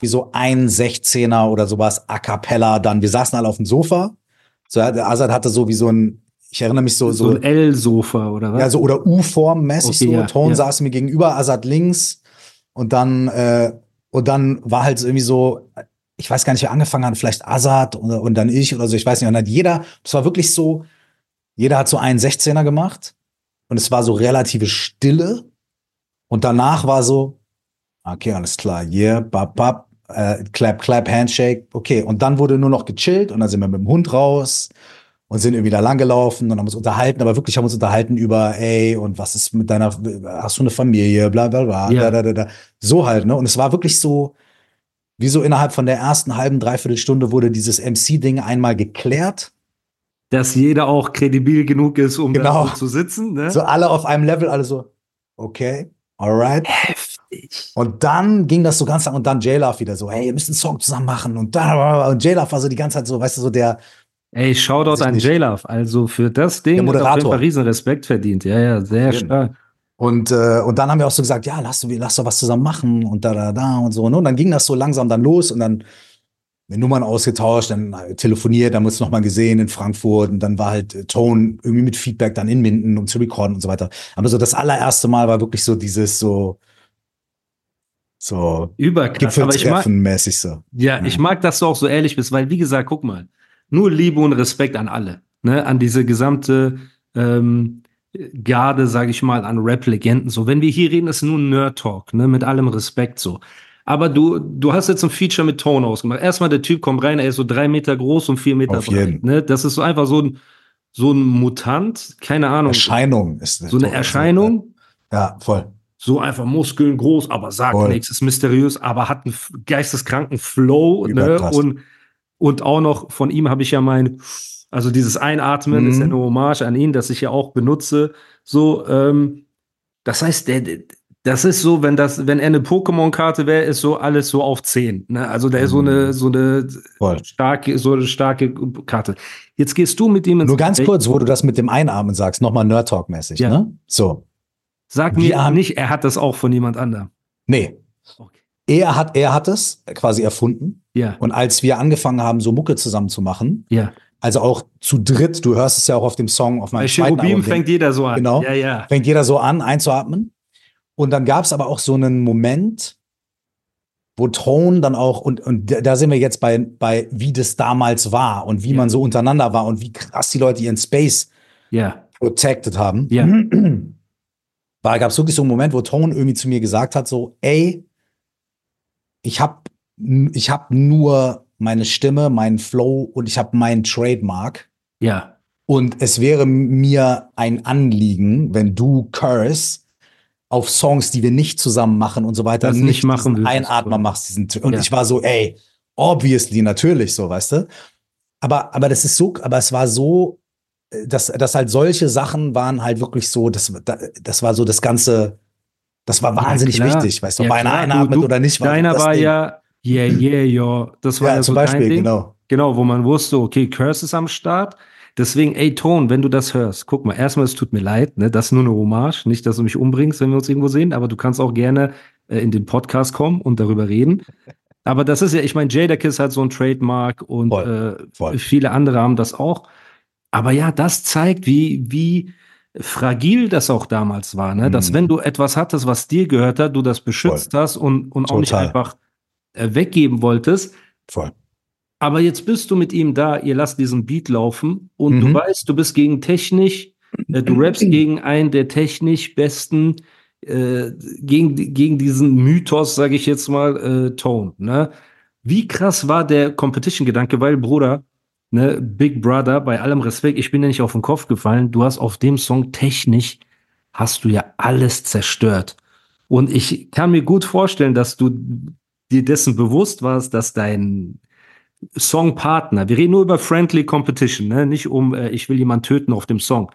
Wie so ein 16er oder sowas, a cappella dann. Wir saßen alle auf dem Sofa. So, Azad hatte so wie so ein, ich erinnere mich so, So so, ein L-Sofa oder was? ja, so oder U-Form mäßig Okay, so. ja, Ton ja. saß mir gegenüber, Azad links. Und dann, äh, und dann war halt so irgendwie so, ich weiß gar nicht, wer angefangen hat, vielleicht Azad und, und dann ich oder so, ich weiß nicht. Und dann hat jeder, das war wirklich so, jeder hat so einen 16er gemacht. Und es war so relative Stille. Und danach war so, okay, alles klar, yeah, bap, bap, äh, clap, clap, handshake, okay. Und dann wurde nur noch gechillt und dann sind wir mit dem Hund raus und sind irgendwie da lang gelaufen und haben uns unterhalten, aber wirklich haben uns unterhalten über, ey, und was ist mit deiner, hast du eine Familie, bla, bla, bla, Ja. da, da, da, da. So halt, ne? Und es war wirklich so, wie so innerhalb von der ersten halben, dreiviertel Stunde wurde dieses MC-Ding einmal geklärt. Dass jeder auch kredibil genug ist, um Genau. da zu sitzen, ne? So alle auf einem Level, alle so, okay, alright. Und dann ging das so ganz lang und dann J-Love wieder so, hey, ihr müsst einen Song zusammen machen und da und J-Love war so die ganze Zeit so, weißt du, so der, Ey, Shoutout an nicht. J-Love. Also für das Ding Der hat auf jeden Moderator. Fall Riesenrespekt verdient. Ja, ja, sehr Jeden. stark. Und, äh, und dann haben wir auch so gesagt, ja, lass, doch- lass doch was zusammen machen und da, da, da und so. Ne? Und dann ging das so langsam dann los und dann wir Nummern ausgetauscht, dann äh, telefoniert, dann haben wir uns nochmal gesehen in Frankfurt und dann war halt äh, Tone irgendwie mit Feedback dann in Minden, um zu recorden und so weiter. Aber so das allererste Mal war wirklich so dieses so, so Überkrass. Aber ich mag, mäßig so. ja, ich mag, dass du auch so ehrlich bist, weil, wie gesagt, guck mal, nur Liebe und Respekt an alle, ne, an diese gesamte ähm, Garde, sage ich mal, an Rap-Legenden. So, wenn wir hier reden, ist nur Nerd-Talk, ne, mit allem Respekt so. Aber du, du hast jetzt ein Feature mit Tone ausgemacht. Erstmal der Typ kommt rein, er ist so drei Meter groß und vier Meter Auf breit. jeden. Ne? Das ist so einfach so ein, so ein Mutant, keine Ahnung. Erscheinung ist so eine Erscheinung. Ja, voll. So einfach Muskeln groß, aber sagt Voll. nichts, ist mysteriös, aber hat einen geisteskranken Flow, ne? Und, und auch noch von ihm habe ich ja mein, also dieses Einatmen Mhm. ist ja eine Hommage an ihn, das ich ja auch benutze. So, ähm, das heißt, der, das ist so, wenn das, wenn er eine Pokémon-Karte wäre, ist so alles so auf 10. Ne? Also der ist so eine, so eine Mhm. Voll. starke, so eine starke Karte. Jetzt gehst du mit ihm ins Nur ganz Gespräch. kurz, wo du das mit dem Einatmen sagst, nochmal Nerd Talk mäßig, Ja. ne? So. Sag mir haben- nicht, er hat das auch von jemand anderem. Nee. Okay. Er hat, er hat es quasi erfunden. Ja, Und als wir angefangen haben, so Mucke zusammen zu machen, ja. also auch zu dritt, du hörst es ja auch auf dem Song, auf meinem Bei zweiten Cherubim Album, fängt jeder so an. Genau. Ja, ja. fängt jeder so an, einzuatmen. Und dann gab es aber auch so einen Moment, wo Tone dann auch, und, und da sind wir jetzt bei, bei, wie das damals war und wie Ja. man so untereinander war und wie krass die Leute ihren Space Ja, protected haben. Ja. War, gab es wirklich so einen Moment, wo Tone irgendwie zu mir gesagt hat, so, ey, ich hab, ich hab nur meine Stimme, meinen Flow und ich hab meinen Trademark. ja. Und es wäre mir ein Anliegen, wenn du Curse auf Songs, die wir nicht zusammen machen und so weiter, Das nicht machen würdest. Einatmer machst. Diesen, und Ja. ich war so, ey, obviously, natürlich so, weißt du? Aber, aber das ist so, aber es war so, dass, dass halt solche Sachen waren halt wirklich so, das, das war so das Ganze, das war wahnsinnig klar. wichtig, weißt du, Ja, ob einer einatmet oder nicht. Deiner das war Ding. ja, yeah, yeah, yo. Das war ja, ja, so zum Beispiel, dein Ding. genau. Genau, wo man wusste, okay, Curse ist am Start. Deswegen, ey, Ton, wenn du das hörst, guck mal, erstmal, es tut mir leid, ne, das ist nur eine Hommage. Nicht, dass du mich umbringst, wenn wir uns irgendwo sehen, aber du kannst auch gerne äh, in den Podcast kommen und darüber reden. Aber das ist ja, ich meine, Jadakiss hat so ein Trademark und Voll, äh, voll. viele andere haben das auch. Aber ja, das zeigt, wie, wie fragil das auch damals war, ne? Dass Mhm. wenn du etwas hattest, was dir gehört hat, du das beschützt hast und, und auch nicht einfach äh, weggeben wolltest. Voll. Aber jetzt bist du mit ihm da, ihr lasst diesen Beat laufen und du Mhm. weißt, du bist gegen technisch, äh, du rappst gegen einen der technisch besten, äh, gegen, gegen diesen Mythos, sage ich jetzt mal, äh, Tone. Ne? Wie krass war der Competition-Gedanke, weil, Bruder, ne, Big Brother, bei allem Respekt, ich bin ja nicht auf den Kopf gefallen, du hast auf dem Song technisch, hast du ja alles zerstört. Und ich kann mir gut vorstellen, dass du dir dessen bewusst warst, dass dein Songpartner, wir reden nur über Friendly Competition, ne? nicht um, äh, ich will jemanden töten auf dem Song.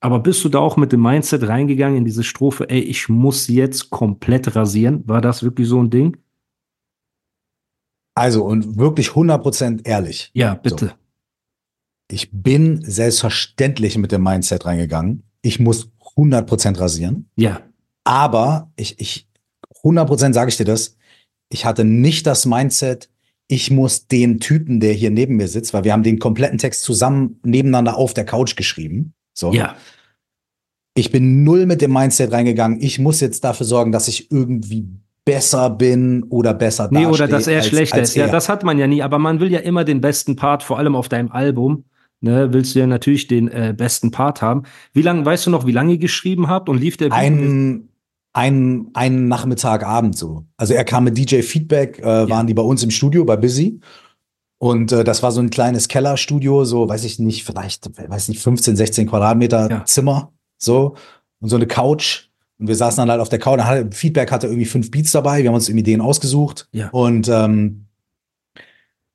Aber bist du da auch mit dem Mindset reingegangen in diese Strophe, ey, ich muss jetzt komplett rasieren? War das wirklich so ein Ding? Also, und wirklich 100% ehrlich. Ja, bitte. Ich bin selbstverständlich mit dem Mindset reingegangen. Ich muss 100% rasieren. Ja, Aber ich, ich 100% sage ich dir das. Ich hatte nicht das Mindset, ich muss den Typen, der hier neben mir sitzt, weil wir haben den kompletten Text zusammen nebeneinander auf der Couch geschrieben. So. ja, Ich bin null mit dem Mindset reingegangen. Ich muss jetzt dafür sorgen, dass ich irgendwie besser bin oder besser nee, oder dastehe dass er als- schlechter als ist. Ja, er. das hat man ja nie, aber man will ja immer den besten Part, vor allem auf deinem Album. Ne, willst du ja natürlich den äh, besten Part haben. Wie lange, weißt du noch, wie lange ihr geschrieben habt und lief der ein, ein, ein Nachmittag, Abend so. Also er kam mit DJ Feedback, äh, waren die bei uns im Studio bei Busy. Und äh, das war so ein kleines Kellerstudio, so, weiß ich nicht, vielleicht, weiß nicht, 15, 16 Quadratmeter Ja. Zimmer, so. Und so eine Couch. Und wir saßen dann halt auf der Couch. Hatte, Feedback hatte irgendwie fünf Beats dabei. Wir haben uns irgendwie den ausgesucht. Ja. Und, ähm,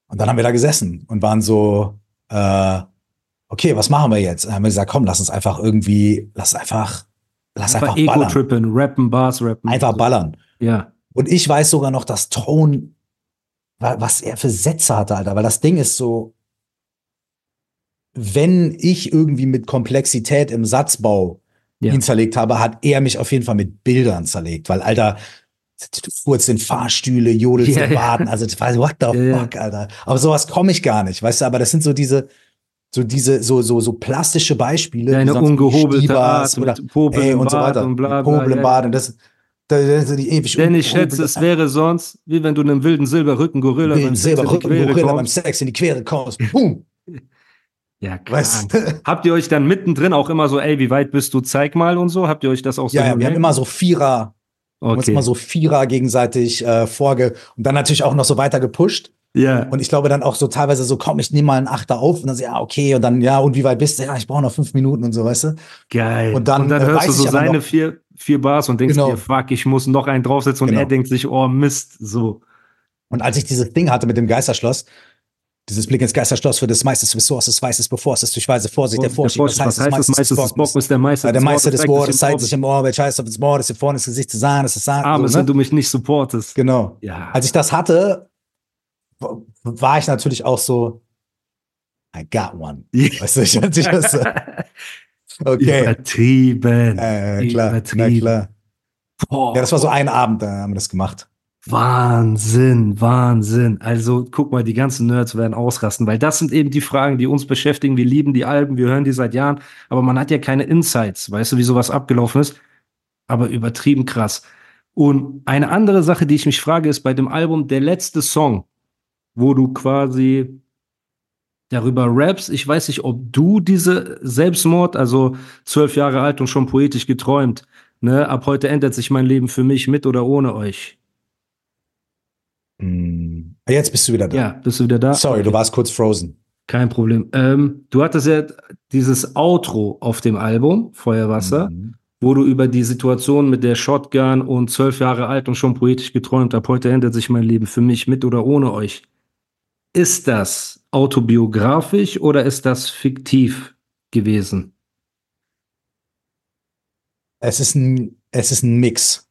und dann haben wir da gesessen und waren so, äh, okay, was machen wir jetzt? Dann haben wir gesagt, komm, lass uns einfach irgendwie, lass einfach, lass einfach, Einfach ballern. Ego-Trippen, rappen, Bars rappen. Einfach ballern. Ja, Und ich weiß sogar noch, dass Tone, wa- was er für Sätze hatte, Alter, weil das Ding ist so, wenn ich irgendwie mit Komplexität im Satzbau Ja. ihn zerlegt habe, hat er mich auf jeden Fall mit Bildern zerlegt, weil, Alter, du furzt in Fahrstühle, jodelst Ja, in. Baden, also what the ja. fuck, Alter. Aber sowas komme ich gar nicht, weißt du, aber das sind so diese, so diese, so, so, so plastische Beispiele. Wie sonst ungehobelte Art oder, mit Popel ey, und so weiter. und bla, bla, Popel ja. Und das, das, das sind die ewig Denn ich schätze, es wäre sonst, wie wenn du einem wilden Silberrücken-Gorilla Wilden beim Silberrücken, Gorilla beim. Sex in die Quere kommst. Boom. Ja, klar. Weißt du? Habt ihr euch dann mittendrin auch immer so, ey, wie weit bist du, zeig mal und so? Habt ihr euch das auch so Ja, ja, wir haben immer so Vierer, wir haben uns Okay. immer so Vierer gegenseitig äh, vorge und dann natürlich auch noch so weiter gepusht. Ja. Und ich glaube dann auch so teilweise so, komm, ich nehme mal einen Achter auf und dann so, ja, okay, und dann, ja, und wie weit bist du? Ja, ich brauche noch fünf Minuten und so, weißt du? Geil. Und dann, äh, hörst du so ich seine noch- vier, vier Bars und denkst Genau. dir, fuck, ich muss noch einen draufsetzen und Genau. er denkt sich, oh Mist, so. Und als ich dieses Ding hatte mit dem Geisterschloss, dieses Blick ins Geisterschloss für das Meiste des Ressources, weiß es bevor es ist, durch weise Vorsicht, der Vorsicht, was heißt das? Meisters des Bock ist der Meister der Meister des Wortes zeigt sich im Orbit, scheiß auf das Wort, ist hier vorne das Gesicht zu sagen, das ist sagen. Arme, wenn du mich nicht supportest. Genau. Ja. Als ich das hatte, war ich natürlich auch so, I got one. Weißt du, ich hatte das so, okay. Übertrieben. Äh, klar, Übertrieben. klar. Ja, das war so ein Abend, da haben wir das gemacht. Wahnsinn, Wahnsinn. Also guck mal, die ganzen Nerds werden ausrasten, weil das sind eben die Fragen, die uns beschäftigen. Wir lieben die Alben, wir hören die seit Jahren, aber man hat ja keine Insights. Weißt du, wie sowas abgelaufen ist? Aber übertrieben krass. Und eine andere Sache, die ich mich frage, ist bei dem Album der letzte Song, wo du quasi darüber rappst. Ich weiß nicht, ob du diese Selbstmord, also zwölf Jahre alt und schon poetisch geträumt, ne, ab heute ändert sich mein Leben für mich mit oder ohne euch. Hm. Jetzt bist du wieder da. Ja, bist du wieder da? Sorry, du warst kurz frozen. Kein Problem. Ähm, du hattest ja dieses Outro auf dem Album, Feuerwasser, Mhm. wo du über die Situation mit der Shotgun und zwölf Jahre alt und schon poetisch geträumt, ab heute ändert sich mein Leben für mich mit oder ohne euch. Ist das autobiografisch oder ist das fiktiv gewesen? Es ist ein, es ist ein Mix.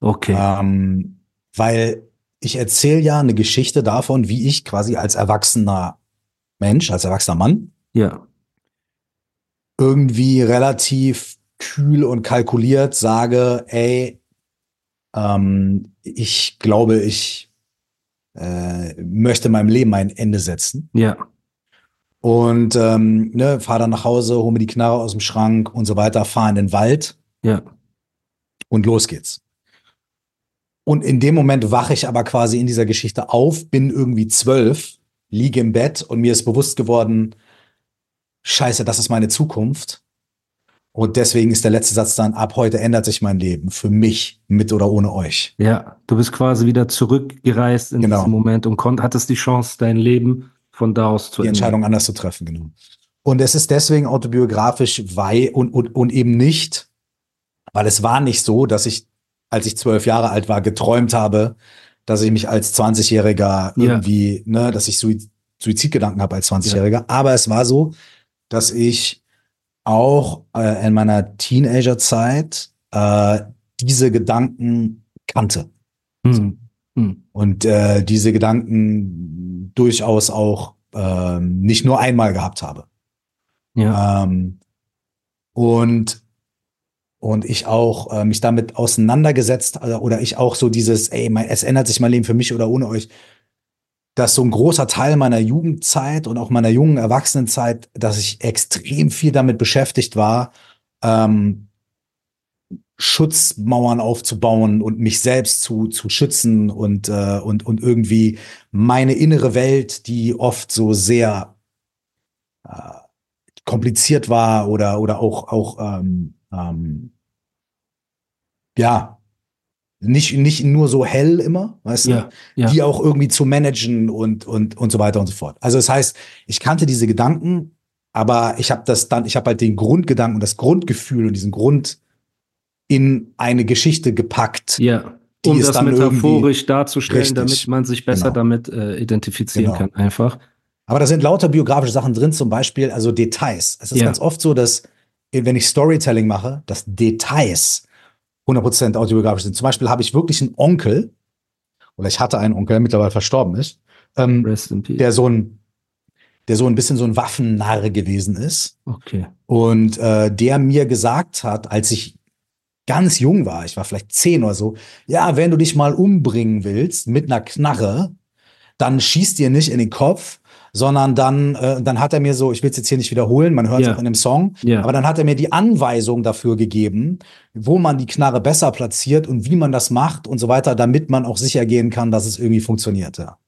Okay. Ähm, weil ich erzähle ja eine Geschichte davon, wie ich quasi als erwachsener Mensch, als erwachsener Mann, Ja. irgendwie relativ kühl und kalkuliert sage, ey, ähm, ich glaube, ich äh, möchte meinem Leben ein Ende setzen. Ja. Und ähm, ne, fahr dann nach Hause, hol mir die Knarre aus dem Schrank und so weiter, fahr in den Wald Ja. und los geht's. Und in dem Moment wache ich aber quasi in dieser Geschichte auf, bin irgendwie zwölf, liege im Bett und mir ist bewusst geworden, scheiße, das ist meine Zukunft. Und deswegen ist der letzte Satz dann, ab heute ändert sich mein Leben. Für mich, mit oder ohne euch. Ja. Du bist quasi wieder zurückgereist in Genau. diesem Moment und konnt, hattest die Chance, dein Leben von da aus zu die ändern. Entscheidung anders zu treffen, genau. Und es ist deswegen autobiografisch, weil und, und, und eben nicht, weil es war nicht so, dass ich, als ich zwölf Jahre alt war, geträumt habe, dass ich mich als 20-Jähriger Ja. irgendwie, ne, dass ich Suiz Suizidgedanken habe als 20-Jähriger. Aber es war so, dass ich auch äh, in meiner Teenagerzeit äh, diese Gedanken kannte Hm. Hm. und äh, diese Gedanken durchaus auch ähm, nicht nur einmal gehabt habe. Ja. Ähm, und und ich auch äh, mich damit auseinandergesetzt äh, oder ich auch so dieses, ey, mein, es ändert sich mein Leben für mich oder ohne euch, dass so ein großer Teil meiner Jugendzeit und auch meiner jungen Erwachsenenzeit, dass ich extrem viel damit beschäftigt war, ähm, Schutzmauern aufzubauen und mich selbst zu, zu schützen und, äh, und, und irgendwie meine innere Welt, die oft so sehr äh, kompliziert war oder, oder auch, auch ähm, ähm, ja, nicht, nicht nur so hell immer, weißt du? Ja, ja. die auch irgendwie zu managen und, und, und so weiter und so fort. Also das heißt, ich kannte diese Gedanken, aber ich habe das dann, ich habe halt den Grundgedanken und das Grundgefühl und diesen Grund in eine Geschichte gepackt. Ja, um das metaphorisch darzustellen, Richtig. damit man sich besser Genau. damit äh, identifizieren Genau. kann, einfach. Aber da sind lauter biografische Sachen drin, zum Beispiel, also Details. Es ist Ja. ganz oft so, dass, wenn ich Storytelling mache, dass Details 100% autobiografisch sind. Zum Beispiel habe ich wirklich einen Onkel, oder ich hatte einen Onkel, der mittlerweile verstorben ist, ähm, der so ein, der so ein bisschen so ein Waffennarr gewesen ist. Okay. Und äh, der mir gesagt hat, als ich ganz jung war, ich war vielleicht zehn oder so, ja, wenn du dich mal umbringen willst mit einer Knarre, dann schießt dir nicht in den Kopf, sondern dann, äh, dann hat er mir so, ich will es jetzt hier nicht wiederholen, man hört es Ja. auch in dem Song, Ja. aber dann hat er mir die Anweisung dafür gegeben, wo man die Knarre besser platziert und wie man das macht und so weiter, damit man auch sicher gehen kann, dass es irgendwie funktioniert. Ja.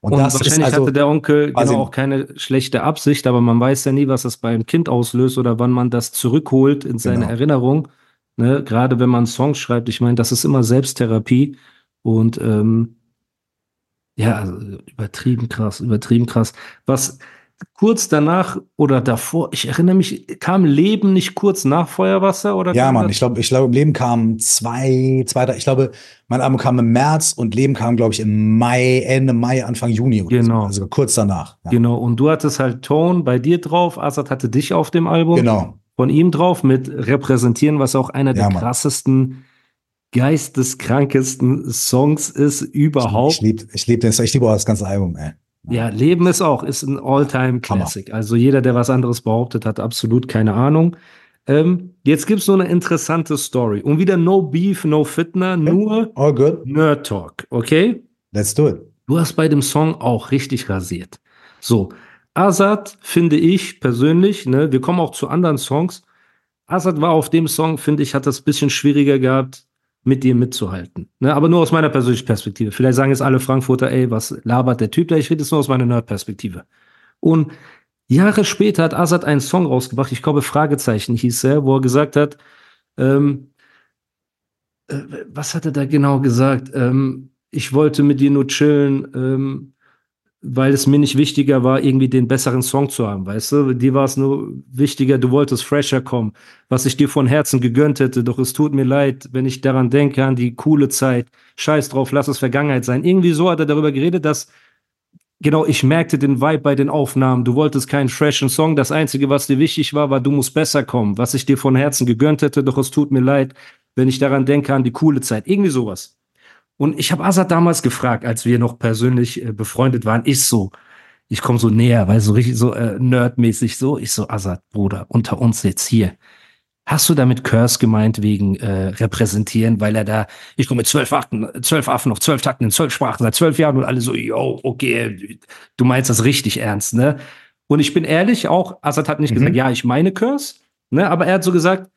Und, Und das ist wahrscheinlich also, hatte der Onkel genau auch keine schlechte Absicht, aber man weiß ja nie, was das beim Kind auslöst oder wann man das zurückholt in seine Genau. Erinnerung. Ne? Gerade wenn man Songs schreibt, ich meine, das ist immer Selbsttherapie und ähm, ja, also übertrieben krass, übertrieben krass. Was kurz danach oder davor, ich erinnere mich, kam Leben nicht kurz nach Feuerwasser oder? Ja, Mann, ich glaube, ich glaube, Leben kam zwei, zwei, drei- ich glaube, mein Album kam im März und Leben kam, glaube ich, im Mai, Ende Mai, Anfang Juni oder Genau. so. Also kurz danach. Ja. Genau, und du hattest halt Tone bei dir drauf, Assad hatte dich auf dem Album. Genau. von ihm drauf mit repräsentieren, was auch einer Ja, der Mann. krassesten, geisteskrankesten Songs ist Ich überhaupt. liebe ich lieb den, ich liebe auch das ganze Album, ey. Ja, Leben ist auch, ist ein All-Time-Classic. Also jeder, der was anderes behauptet, hat absolut keine Ahnung. Ähm, jetzt gibt's so eine interessante Story. Und wieder no beef, no fitner, nur All good. Nerd Talk, okay? Let's do it. Du hast bei dem Song auch richtig rasiert. So, Azad finde ich persönlich, ne, wir kommen auch zu anderen Songs. Azad war auf dem Song, finde ich, hat das ein bisschen schwieriger gehabt, mit dir mitzuhalten. Ne, aber nur aus meiner persönlichen Perspektive. Vielleicht sagen jetzt alle Frankfurter, ey, was labert der Typ da? Ich rede jetzt nur aus meiner Nerd-Perspektive. Und Jahre später hat Azad einen Song rausgebracht, ich glaube Fragezeichen hieß er, wo er gesagt hat, ähm, äh, was hat er da genau gesagt? Ähm, ich wollte mit dir nur chillen, ähm, weil es mir nicht wichtiger war, irgendwie den besseren Song zu haben, weißt du? Dir war es nur wichtiger, du wolltest fresher kommen, was ich dir von Herzen gegönnt hätte, doch es tut mir leid, wenn ich daran denke, an die coole Zeit. Scheiß drauf, lass es Vergangenheit sein. Irgendwie so hat er darüber geredet, dass Genau, ich merkte den Vibe bei den Aufnahmen. Du wolltest keinen freshen Song. Das Einzige, was dir wichtig war, war, du musst besser kommen. Was ich dir von Herzen gegönnt hätte, doch es tut mir leid, wenn ich daran denke, an die coole Zeit. Irgendwie sowas. Und ich habe Azad damals gefragt, als wir noch persönlich äh, befreundet waren, ich so, ich komme so näher, weil so richtig so äh, nerdmäßig so, ich so, Azad, Bruder, unter uns jetzt hier. Hast du damit Curse gemeint wegen äh, repräsentieren, weil er da, ich komme mit zwölf Affen, zwölf Affen auf zwölf Takten in zwölf Sprachen seit zwölf Jahren und alle so, yo, okay, du meinst das richtig ernst, ne? Und ich bin ehrlich, auch Assad hat nicht Mhm. gesagt, ja, ich meine Curse, ne? Aber er hat so gesagt,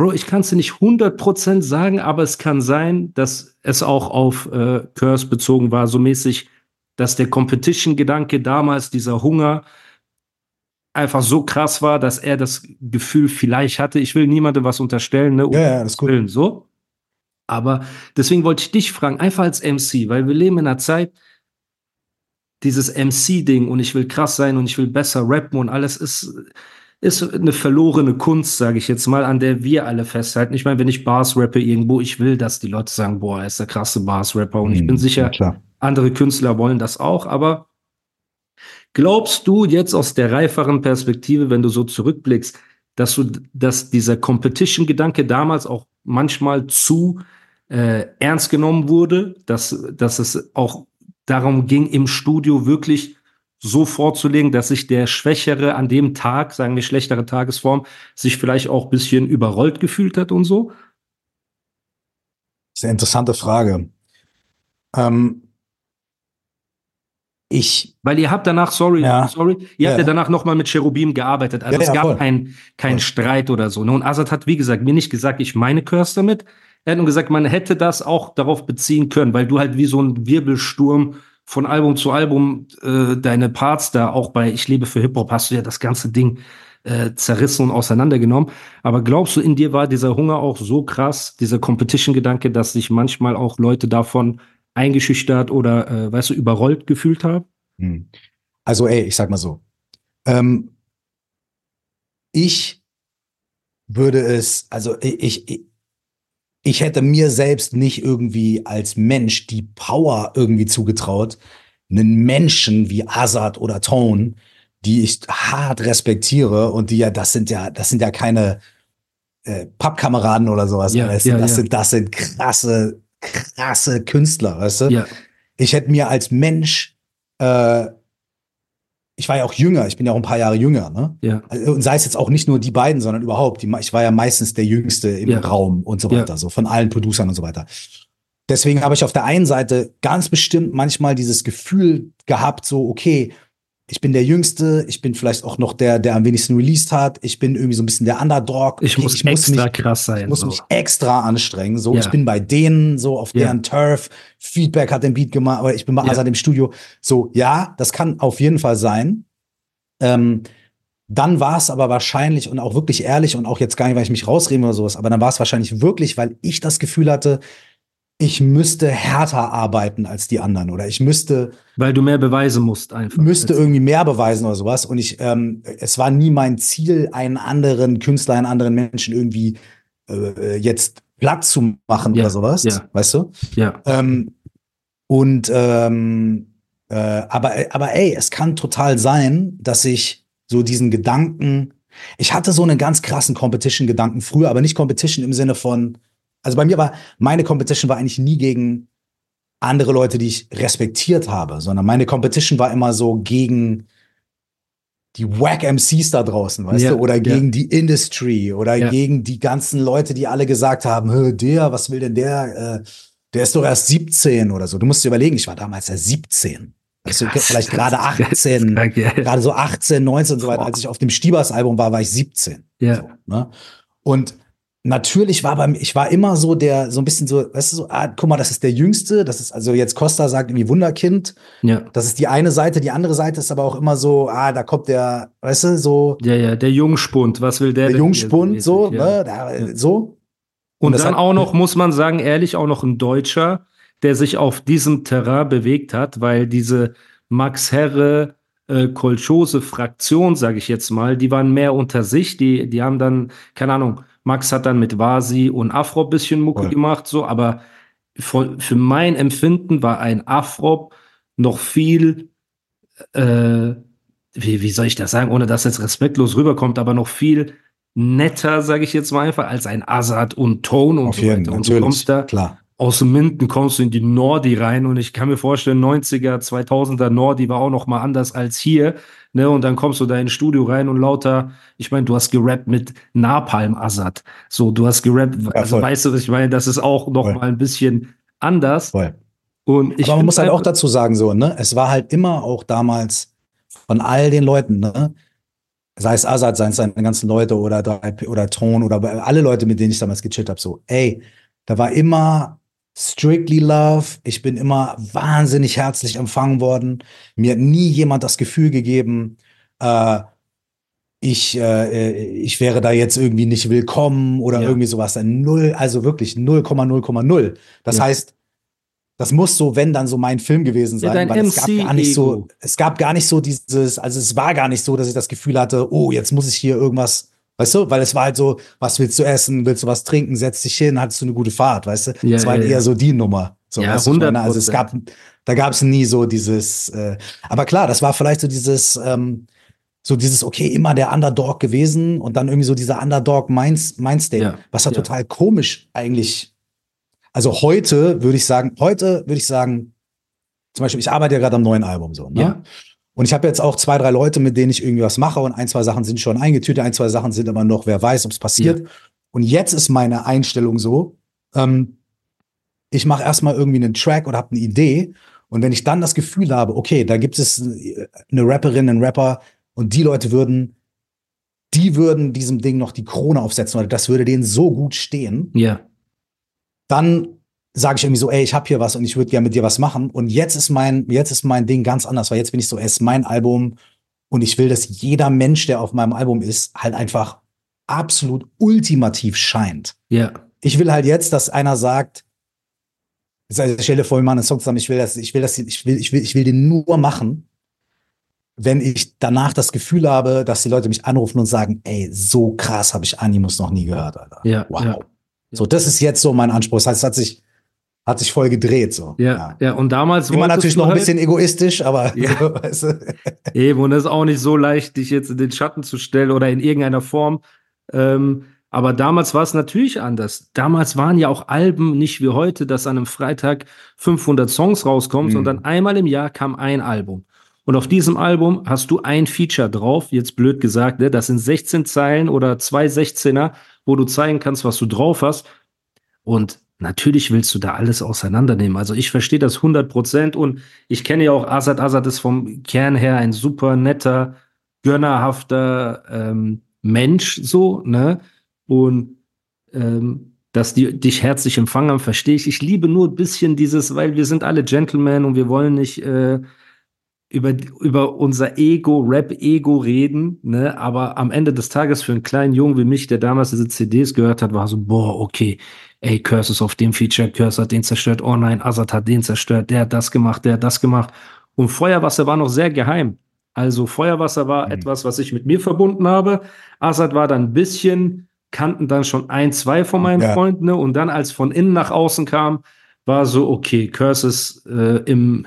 Bro, ich kann es dir nicht 100% sagen, aber es kann sein, dass es auch auf äh, Curse bezogen war, so mäßig, dass der Competition-Gedanke damals, dieser Hunger, einfach so krass war, dass er das Gefühl vielleicht hatte, ich will niemandem was unterstellen, ne? Ja, ja, das ist gut. Willen, so. Aber deswegen wollte ich dich fragen, einfach als MC, weil wir leben in einer Zeit, dieses MC-Ding und ich will krass sein und ich will besser rappen und alles ist, ist eine verlorene Kunst, sage ich jetzt mal, an der wir alle festhalten. Ich meine, wenn ich Bars rappe irgendwo, ich will, dass die Leute sagen, boah, er ist der krasse Bars-Rapper und ich bin Mhm, sicher, ja, andere Künstler wollen das auch, aber glaubst du jetzt aus der reiferen Perspektive, wenn du so zurückblickst, dass du, dass dieser Competition-Gedanke damals auch manchmal zu äh, ernst genommen wurde, dass, dass es auch darum ging, im Studio wirklich so vorzulegen, dass sich der Schwächere an dem Tag, sagen wir schlechtere Tagesform, sich vielleicht auch ein bisschen überrollt gefühlt hat und so? Das ist eine interessante Frage. Ähm, ich, Weil ihr habt danach, sorry, Ja. sorry, ihr Ja. habt ja danach nochmal mit Cherubim gearbeitet. Also Ja, es gab keinen kein Voll. Streit oder so. ne? Und Azad hat, wie gesagt, mir nicht gesagt, ich meine Curse damit. Er hat nur gesagt, man hätte das auch darauf beziehen können, weil du halt wie so ein Wirbelsturm von Album zu Album äh, deine Parts da auch bei Ich lebe für Hip-Hop hast du ja das ganze Ding äh, zerrissen und auseinandergenommen. Aber glaubst du, in dir war dieser Hunger auch so krass, dieser Competition-Gedanke, dass sich manchmal auch Leute davon eingeschüchtert oder, äh, weißt du, überrollt gefühlt haben? hm. also ey, ich sag mal so. Ähm, ich würde es, also ich, ich, ich hätte mir selbst nicht irgendwie als Mensch die Power irgendwie zugetraut, einen Menschen wie Azad oder Tone, die ich hart respektiere und die ja, das sind ja, das sind ja keine äh, Pappkameraden oder sowas. Ja, weißt du? ja, das ja. sind, das sind krasse, krasse Künstler, weißt du? Ja, ich hätte mir als Mensch, äh, ich war ja auch jünger, ich bin ja auch ein paar Jahre jünger, ne? Ja. Also, Und sei es jetzt auch nicht nur die beiden, sondern überhaupt. Die, ich war ja meistens der Jüngste im Ja. Raum und so Ja. weiter, so von allen Producern und so weiter. Deswegen habe ich auf der einen Seite ganz bestimmt manchmal dieses Gefühl gehabt, so, okay, ich bin der Jüngste, ich bin vielleicht auch noch der, der am wenigsten released hat, ich bin irgendwie so ein bisschen der Underdog. Ich muss ich muss extra mich, krass sein. ich muss so. mich extra anstrengen. So, Ja. ich bin bei denen so auf Ja. deren Turf. Feedback hat den Beat gemacht, aber ich bin bei Ja. Azad im Studio. So, ja, das kann auf jeden Fall sein. Ähm, dann war es aber wahrscheinlich und auch wirklich ehrlich und auch jetzt gar nicht, weil ich mich rausrede oder sowas, aber dann war es wahrscheinlich wirklich, weil ich das Gefühl hatte, ich müsste härter arbeiten als die anderen oder ich müsste Weil du mehr beweisen musst einfach. müsste Jetzt- irgendwie mehr beweisen oder sowas. Und ich, ähm, es war nie mein Ziel, einen anderen Künstler, einen anderen Menschen irgendwie äh, jetzt platt zu machen Ja, oder sowas. ja. Weißt du? Ja. Ähm, und ähm, äh, aber, aber ey, es kann total sein, dass ich so diesen Gedanken, ich hatte so einen ganz krassen Competition-Gedanken früher, aber nicht Competition im Sinne von, also bei mir war, meine Competition war eigentlich nie gegen andere Leute, die ich respektiert habe, sondern meine Competition war immer so gegen die Wack MCs da draußen, weißt Ja, du, oder ja. gegen die Industry oder Ja. gegen die ganzen Leute, die alle gesagt haben, "Hö, der, was will denn der? Äh, der ist doch erst 17 oder so. Du musst dir überlegen, ich war damals ja 17. Weißt du, Krass. vielleicht gerade 18, Krank, ja. gerade so 18, 19 und so weiter. Als ich auf dem Stiebers-Album war, war ich 17. Ja. So, ne? Und natürlich war bei mir, ich war immer so der, so ein bisschen so, weißt du, so, ah, guck mal, das ist der Jüngste, das ist, also jetzt Costa sagt irgendwie Wunderkind, Ja. das ist die eine Seite, die andere Seite ist aber auch immer so, ah, da kommt der, weißt du, so, Ja, ja, der Jungspund, was will der? der Jungspund, so, ja. ne, da, so. Und, das dann hat- auch noch, muss man sagen, ehrlich, auch noch ein Deutscher, der sich auf diesem Terrain bewegt hat, weil diese Max Herre, äh, Kolchose Fraktion, sage ich jetzt mal, die waren mehr unter sich, die, die haben dann, keine Ahnung, Max hat dann mit Vasi und Afro ein bisschen Mucke Voll. gemacht, so, aber für, für mein Empfinden war ein Afro noch viel, äh, wie, wie soll ich das sagen, ohne dass jetzt respektlos rüberkommt, aber noch viel netter, sage ich jetzt mal einfach, als ein Azad und Tone und Auf so jeden weiter. Und du kommst da klar. aus Minden, kommst du in die Nordi rein und ich kann mir vorstellen, 90er, 2000er Nordi war auch noch mal anders als hier. Ne, und dann kommst du da ins Studio rein und lauter, ich meine, du hast gerappt mit Napalm Azad. So, du hast gerappt, also voll. weißt du, was ich meine, das ist auch noch Voll. mal ein bisschen anders. Voll. Und ich Aber man muss halt auch dazu sagen, so, ne, es war halt immer auch damals von all den Leuten, ne, sei es Azad, seien es seine ganzen Leute oder, 3P oder Ton oder alle Leute, mit denen ich damals gechillt habe, so, ey, da war immer strictly love. Ich bin immer wahnsinnig herzlich empfangen worden. Mir hat nie jemand das Gefühl gegeben, äh, ich, äh, ich wäre da jetzt irgendwie nicht willkommen oder Ja. irgendwie sowas. Null, also wirklich 0,0,0. Das Ja. heißt, das muss so, wenn dann so mein Film gewesen sein, weil es gab gar nicht so, MC-Ego. es gab gar nicht so dieses, also es war gar nicht so, dass ich das Gefühl hatte, oh, jetzt muss ich hier irgendwas, weißt du, weil es war halt so, was willst du essen, willst du was trinken, setz dich hin, hattest du eine gute Fahrt, weißt du? Ja, Es war halt ja. eher so die Nummer. So, Ja, weißt du, also es 100%. gab, da gab es nie so dieses, äh, aber klar, das war vielleicht so dieses, ähm, so dieses, okay, immer der Underdog gewesen und dann irgendwie so dieser Underdog-Mindstate, Mindstate, Ja, was ja ja. total komisch eigentlich. Also heute würde ich sagen, heute würde ich sagen, zum Beispiel, ich arbeite ja gerade am neuen Album so. Ne? Ja. Und ich habe jetzt auch zwei, drei Leute, mit denen ich irgendwie was mache und ein, zwei Sachen sind schon eingetütet, ein, zwei Sachen sind aber noch, wer weiß, ob es passiert. Und jetzt ist meine Einstellung so, ähm, ich mache erstmal irgendwie einen Track oder habe eine Idee. Und wenn ich dann das Gefühl habe, okay, da gibt es eine Rapperin, einen Rapper und die Leute würden, die würden diesem Ding noch die Krone aufsetzen oder das würde denen so gut stehen, Ja. dann sage ich irgendwie so, ey, ich habe hier was und ich würde gerne mit dir was machen. Und jetzt ist mein, jetzt ist mein Ding ganz anders, weil jetzt bin ich so, es ist mein Album und ich will, dass jeder Mensch, der auf meinem Album ist, halt einfach absolut ultimativ scheint. Ja. Ich will halt jetzt, dass einer sagt, also stell dir vor, wir machen einen Song zusammen, ich will das, ich will das, ich will, ich will, ich will den nur machen, wenn ich danach das Gefühl habe, dass die Leute mich anrufen und sagen, ey, so krass habe ich Animus noch nie gehört, Alter. Ja, Wow. ja. So, das ist jetzt so mein Anspruch. Das heißt, es hat sich, hat sich voll gedreht, so. Ja, ja, und damals wolltest natürlich noch ein halt- bisschen egoistisch, aber Ja. so, weißt du? Eben, und es ist auch nicht so leicht, dich jetzt in den Schatten zu stellen oder in irgendeiner Form. Ähm, aber damals war es natürlich anders. Damals waren ja auch Alben nicht wie heute, dass an einem Freitag 500 Songs rauskommen, Mhm. sondern einmal im Jahr kam ein Album. Und auf diesem Album hast du ein Feature drauf, jetzt blöd gesagt, ne? das sind 16 Zeilen oder zwei 16er, wo du zeigen kannst, was du drauf hast. Und natürlich willst du da alles auseinandernehmen. Also ich verstehe das 100 Prozent und ich kenne ja auch Azad. Azad ist vom Kern her ein super netter, gönnerhafter ähm, Mensch, so, ne? Und ähm, dass die dich herzlich empfangen haben, verstehe ich. Ich liebe nur ein bisschen dieses, weil wir sind alle Gentlemen und wir wollen nicht äh, über, über unser Ego, Rap-Ego reden, ne? Aber am Ende des Tages für einen kleinen Jungen wie mich, der damals diese CDs gehört hat, war so, boah, okay, ey, Curse ist auf dem Feature, Curse hat den zerstört, oh nein, Azad hat den zerstört, der hat das gemacht, der hat das gemacht. Und Feuerwasser war noch sehr geheim. Also Feuerwasser war mhm. etwas, was ich mit mir verbunden habe. Azad war dann ein bisschen, kannten dann schon ein, zwei von meinen ja. Freunden. Ne? Und dann, als von innen nach außen kam, war so, okay, Curse ist äh, im,